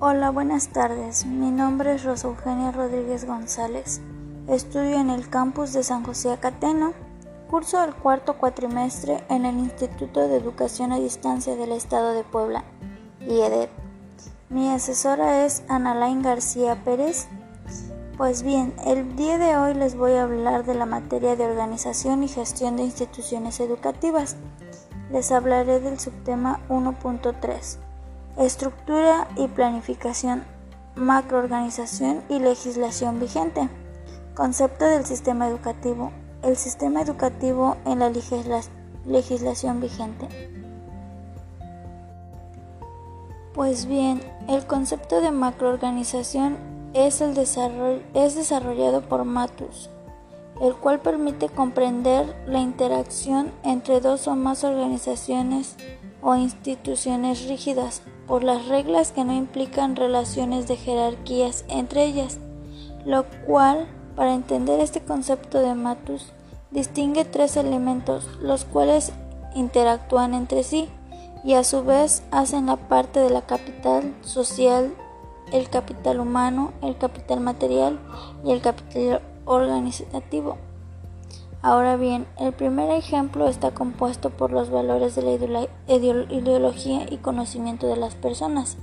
Hola, buenas tardes. Mi nombre es Rosa Eugenia Rodríguez González. Estudio en el campus de San José Acateno. Curso el cuarto cuatrimestre en el Instituto de Educación a Distancia del Estado de Puebla, IEDEP. Mi asesora es Analain García Pérez. Pues bien, el día de hoy les voy a hablar de la materia de organización y gestión de instituciones educativas. Les hablaré del subtema 1.3 Estructura y planificación, macroorganización y legislación vigente. Concepto del sistema educativo. El sistema educativo en la legislación vigente. Pues bien, el concepto de macroorganización es, el desarroll es desarrollado por Matus, el cual permite comprender la interacción entre dos o más organizaciones o instituciones rígidas por las reglas que no implican relaciones de jerarquías entre ellas, lo cual, para entender este concepto de Matus, distingue tres elementos, los cuales interactúan entre sí y a su vez hacen la parte de la capital social, el capital humano, el capital material y el capital organizativo. Ahora bien, el primer ejemplo está compuesto por los valores de la ideología y conocimiento de las personas.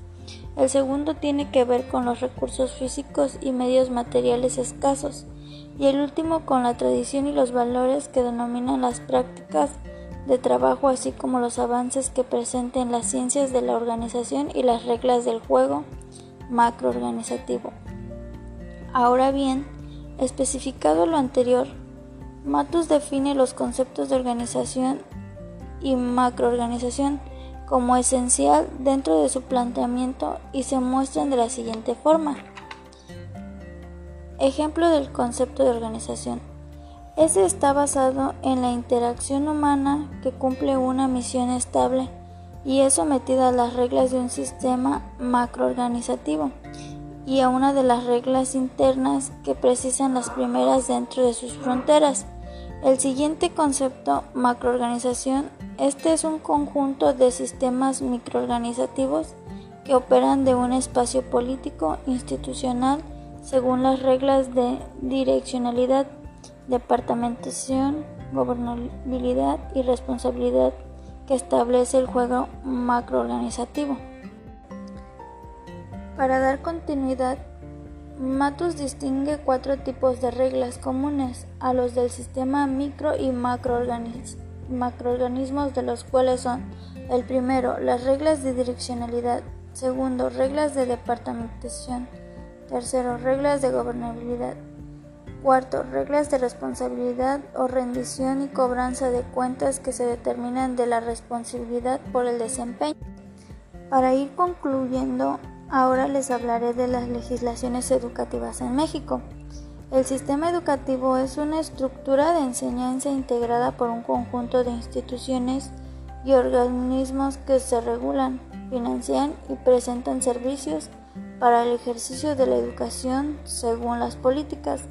El segundo tiene que ver con los recursos físicos y medios materiales escasos. Y el último con la tradición y los valores que denominan las prácticas de trabajo, así como los avances que presenten las ciencias de la organización y las reglas del juego macroorganizativo. Ahora bien, especificado lo anterior, Matus define los conceptos de organización y macroorganización como esencial dentro de su planteamiento y se muestran de la siguiente forma. Ejemplo del concepto de organización. Ese está basado en la interacción humana que cumple una misión estable y es sometida a las reglas de un sistema macroorganizativo y a una de las reglas internas que precisan las primeras dentro de sus fronteras. El siguiente concepto, macroorganización, este es un conjunto de sistemas microorganizativos que operan de un espacio político institucional según las reglas de direccionalidad, departamentación, gobernabilidad y responsabilidad que establece el juego macroorganizativo. Para dar continuidad Matus distingue cuatro tipos de reglas comunes a los del sistema micro y macroorganismos de los cuales son el primero, las reglas de direccionalidad, segundo, reglas de departamentación, tercero, reglas de gobernabilidad, cuarto, reglas de responsabilidad o rendición y cobranza de cuentas que se determinan de la responsabilidad por el desempeño. Para ir concluyendo, Ahora les hablaré de las legislaciones educativas en México. El sistema educativo es una estructura de enseñanza integrada por un conjunto de instituciones y organismos que se regulan, financian y presentan servicios para el ejercicio de la educación según las políticas,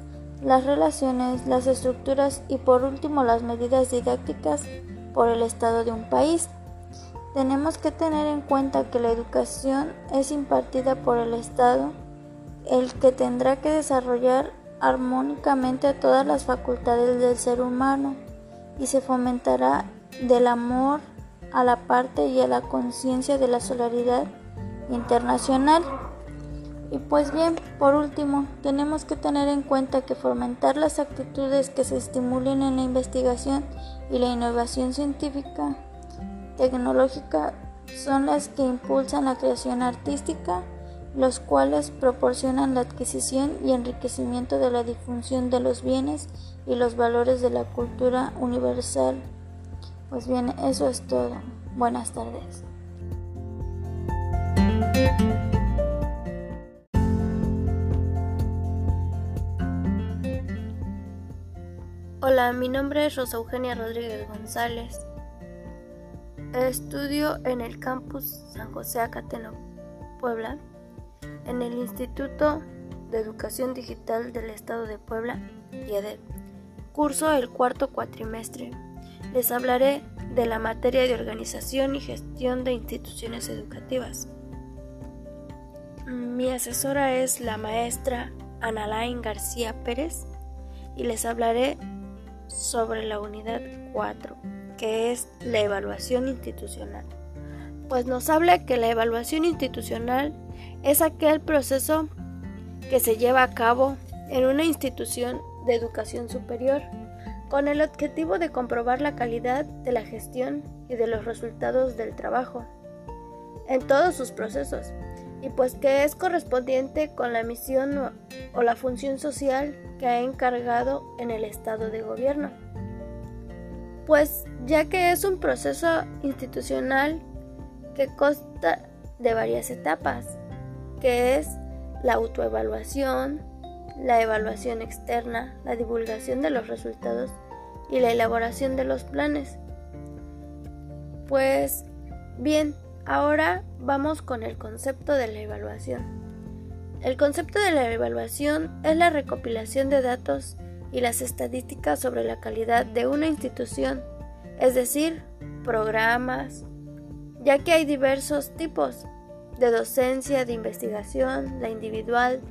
las relaciones, las estructuras y por último las medidas didácticas por el Estado de un país. Tenemos que tener en cuenta que la educación es impartida por el Estado, el que tendrá que desarrollar armónicamente todas las facultades del ser humano y se fomentará del amor a la parte y a la conciencia de la solidaridad internacional. Y pues bien, por último, tenemos que tener en cuenta que fomentar las actitudes que se estimulen en la investigación y la innovación científica tecnológica son las que impulsan la creación artística, los cuales proporcionan la adquisición y enriquecimiento de la difusión de los bienes y los valores de la cultura universal. Pues bien, eso es todo. Buenas tardes. Hola, mi nombre es Rosa Eugenia Rodríguez González. Estudio en el campus San José Acateno, Puebla, en el Instituto de Educación Digital del Estado de Puebla, IEDED. Curso el cuarto cuatrimestre. Les hablaré de la materia de organización y gestión de instituciones educativas. Mi asesora es la maestra Analain García Pérez y les hablaré sobre la unidad 4, que es la evaluación institucional. Pues nos habla que la evaluación institucional es aquel proceso que se lleva a cabo en una institución de educación superior con el objetivo de comprobar la calidad de la gestión y de los resultados del trabajo en todos sus procesos, y pues que es correspondiente con la misión o la función social que ha encargado en el estado de gobierno. Pues ya que es un proceso institucional que consta de varias etapas, que es la autoevaluación, la evaluación externa, la divulgación de los resultados y la elaboración de los planes. Pues bien, ahora vamos con el concepto de la evaluación. El concepto de la evaluación es la recopilación de datos y las estadísticas sobre la calidad de una institución, es decir, programas, ya que hay diversos tipos de docencia, de investigación, la individual,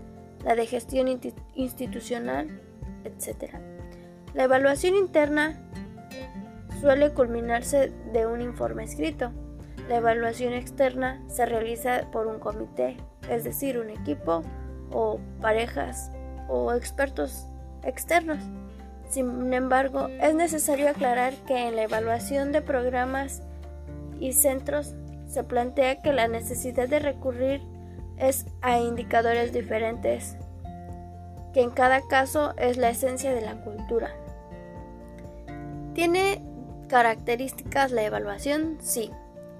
la de gestión institucional, etc. La evaluación interna suele culminarse de un informe escrito. La evaluación externa se realiza por un comité, es decir, un equipo o parejas o expertos externos. Sin embargo, es necesario aclarar que en la evaluación de programas y centros se plantea que la necesidad de recurrir es a indicadores diferentes, que en cada caso es la esencia de la cultura. ¿Tiene características la evaluación? Sí.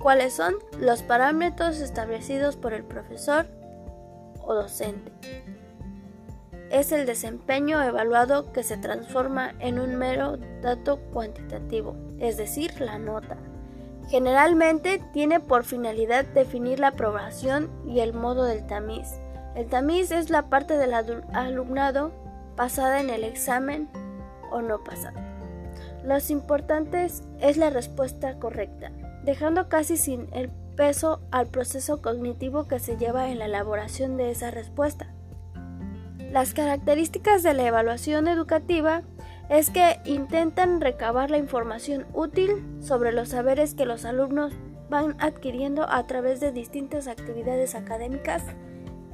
¿Cuáles son? Los parámetros establecidos por el profesor o docente. Es el desempeño evaluado que se transforma en un mero dato cuantitativo, es decir, la nota. Generalmente tiene por finalidad definir la aprobación y el modo del tamiz. El tamiz es la parte del alumnado pasada en el examen o no pasada. Lo importante es la respuesta correcta, dejando casi sin el peso al proceso cognitivo que se lleva en la elaboración de esa respuesta. Las características de la evaluación educativa es que intentan recabar la información útil sobre los saberes que los alumnos van adquiriendo a través de distintas actividades académicas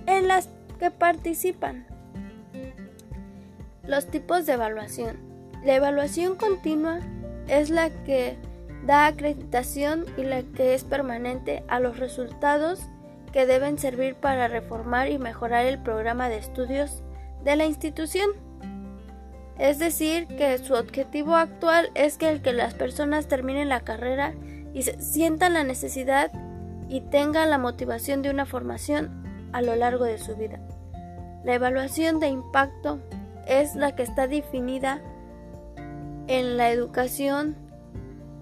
en las que participan. Los tipos de evaluación. La evaluación continua es la que da acreditación y la que es permanente a los resultados que deben servir para reformar y mejorar el programa de estudios de la institución. Es decir, que su objetivo actual es que el que las personas terminen la carrera y sientan la necesidad y tengan la motivación de una formación a lo largo de su vida. La evaluación de impacto es la que está definida en la educación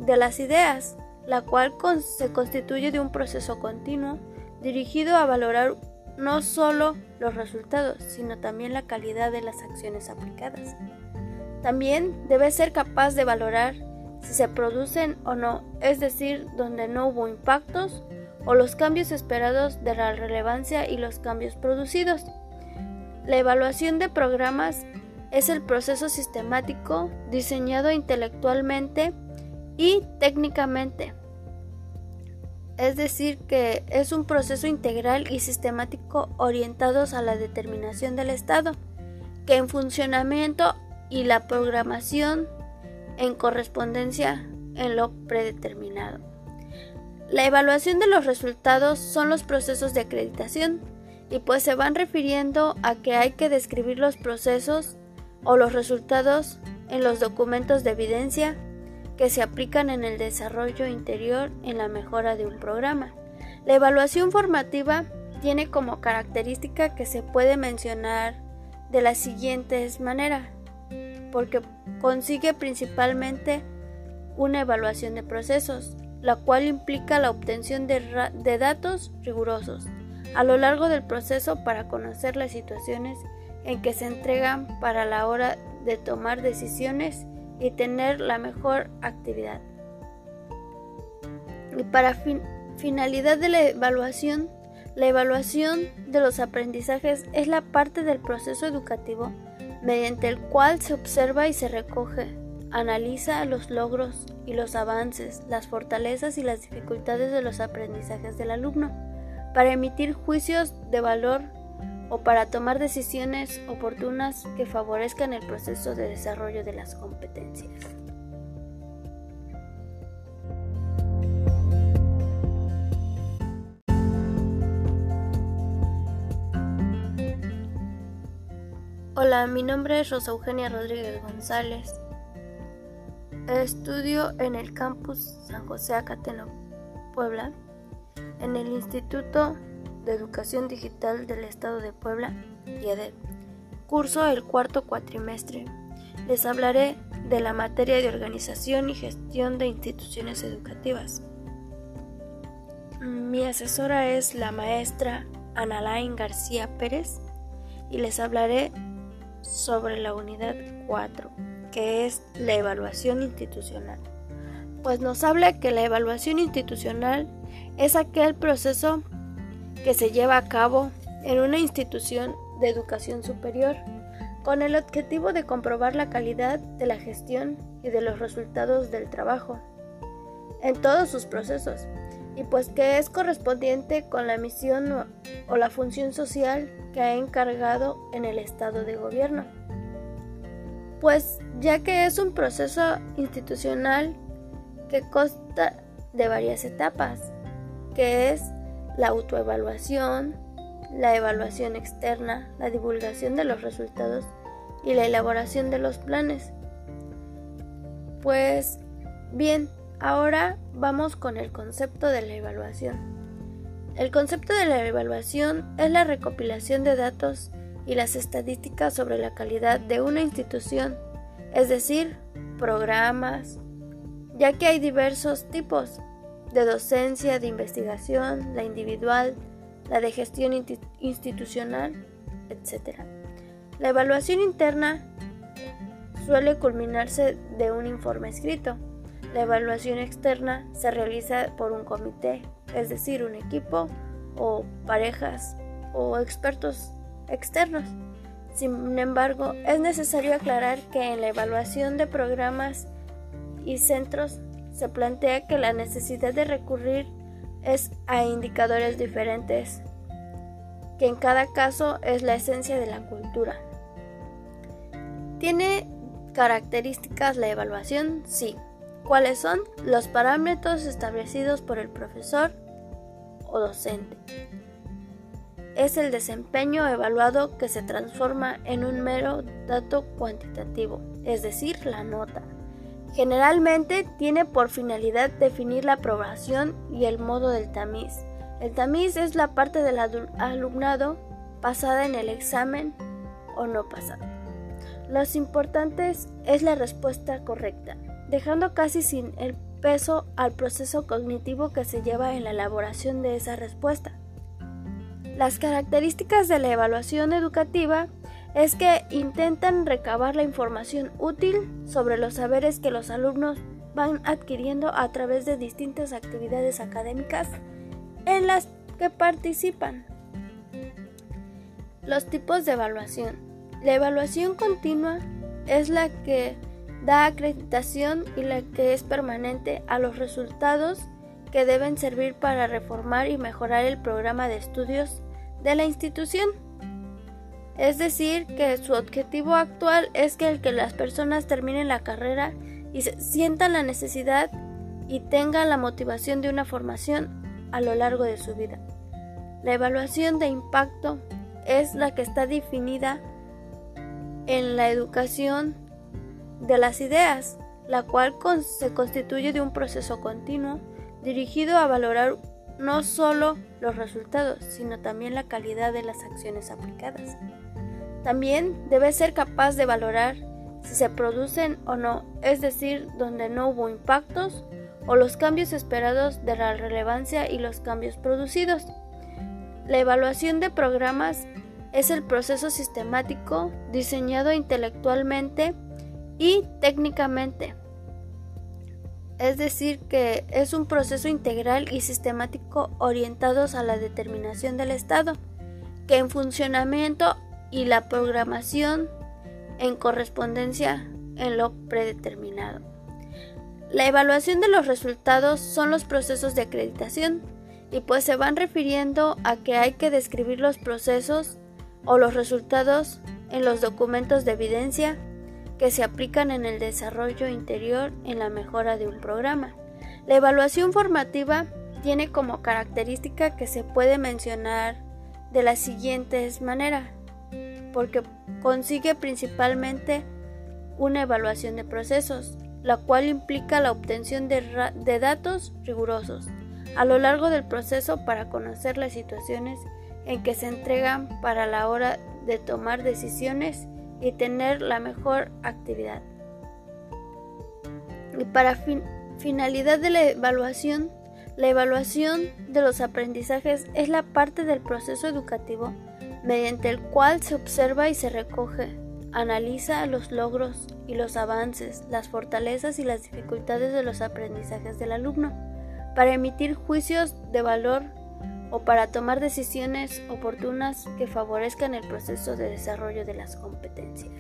de las ideas, la cual se constituye de un proceso continuo dirigido a valorar no solo los resultados, sino también la calidad de las acciones aplicadas. También debe ser capaz de valorar si se producen o no, es decir, donde no hubo impactos o los cambios esperados de la relevancia y los cambios producidos. La evaluación de programas es el proceso sistemático diseñado intelectualmente y técnicamente. Es decir, que es un proceso integral y sistemático orientados a la determinación del Estado, que en funcionamiento y la programación en correspondencia en lo predeterminado. La evaluación de los resultados son los procesos de acreditación y pues se van refiriendo a que hay que describir los procesos o los resultados en los documentos de evidencia que se aplican en el desarrollo interior en la mejora de un programa. La evaluación formativa tiene como característica que se puede mencionar de las siguientes maneras porque consigue principalmente una evaluación de procesos, la cual implica la obtención de, datos rigurosos a lo largo del proceso para conocer las situaciones en que se entregan para la hora de tomar decisiones y tener la mejor actividad. Y para finalidad de la evaluación, La evaluación de los aprendizajes es la parte del proceso educativo mediante el cual se observa y se recoge, analiza los logros y los avances, las fortalezas y las dificultades de los aprendizajes del alumno, para emitir juicios de valor o para tomar decisiones oportunas que favorezcan el proceso de desarrollo de las competencias. Hola, mi nombre es Rosa Eugenia Rodríguez González. Estudio en el campus San José Acateno, Puebla, en el Instituto de Educación Digital del Estado de Puebla, IEDED. Curso el cuarto cuatrimestre. Les hablaré de la materia de organización y gestión de instituciones educativas. Mi asesora es la maestra Analain García Pérez y les hablaré sobre la unidad 4, que es la evaluación institucional. Pues nos habla que la evaluación institucional es aquel proceso que se lleva a cabo en una institución de educación superior con el objetivo de comprobar la calidad de la gestión y de los resultados del trabajo en todos sus procesos, y pues que es correspondiente con la misión o la función social que ha encargado en el estado de gobierno. Pues ya que es un proceso institucional que consta de varias etapas, que es la autoevaluación, la evaluación externa, la divulgación de los resultados y la elaboración de los planes. Pues bien, ahora vamos con el concepto de la evaluación. El concepto de la evaluación es la recopilación de datos y las estadísticas sobre la calidad de una institución, es decir, programas, ya que hay diversos tipos de docencia, de investigación, la individual, la de gestión institucional, etc. La evaluación interna suele culminarse de un informe escrito. La evaluación externa se realiza por un comité es decir, un equipo o parejas o expertos externos. Sin embargo, es necesario aclarar que en la evaluación de programas y centros se plantea que la necesidad de recurrir es a indicadores diferentes, que en cada caso es la esencia de la cultura. ¿Tiene características la evaluación? Sí. ¿Cuáles son? Los parámetros establecidos por el profesor o docente. Es el desempeño evaluado que se transforma en un mero dato cuantitativo, es decir, la nota. Generalmente tiene por finalidad definir la aprobación y el modo del tamiz. El tamiz es la parte del alumnado pasada en el examen o no pasada. Lo importante es la respuesta correcta dejando casi sin el peso al proceso cognitivo que se lleva en la elaboración de esa respuesta. Las características de la evaluación educativa es que intentan recabar la información útil sobre los saberes que los alumnos van adquiriendo a través de distintas actividades académicas en las que participan. Los tipos de evaluación. La evaluación continua es la que da acreditación y la que es permanente a los resultados que deben servir para reformar y mejorar el programa de estudios de la institución. Es decir, que su objetivo actual es que el que las personas terminen la carrera y sientan la necesidad y tengan la motivación de una formación a lo largo de su vida. La evaluación de impacto es la que está definida en la educación de las ideas, la cual se constituye de un proceso continuo dirigido a valorar no solo los resultados, sino también la calidad de las acciones aplicadas. También debe ser capaz de valorar si se producen o no, es decir, donde no hubo impactos o los cambios esperados de la relevancia y los cambios producidos. La evaluación de programas es el proceso sistemático diseñado intelectualmente y técnicamente es decir, que es un proceso integral y sistemático orientados a la determinación del estado, que en funcionamiento y la programación en correspondencia en lo predeterminado. La evaluación de los resultados son los procesos de acreditación y pues se van refiriendo a que hay que describir los procesos o los resultados en los documentos de evidencia que se aplican en el desarrollo interior en la mejora de un programa. La evaluación formativa tiene como característica que se puede mencionar de las siguientes maneras, porque consigue principalmente una evaluación de procesos, la cual implica la obtención de, datos rigurosos a lo largo del proceso para conocer las situaciones en que se entregan para la hora de tomar decisiones y tener la mejor actividad. Y para finalidad de la evaluación, la evaluación de los aprendizajes es la parte del proceso educativo mediante el cual se observa y se recoge, analiza los logros y los avances, las fortalezas y las dificultades de los aprendizajes del alumno, para emitir juicios de valor o para tomar decisiones oportunas que favorezcan el proceso de desarrollo de las competencias.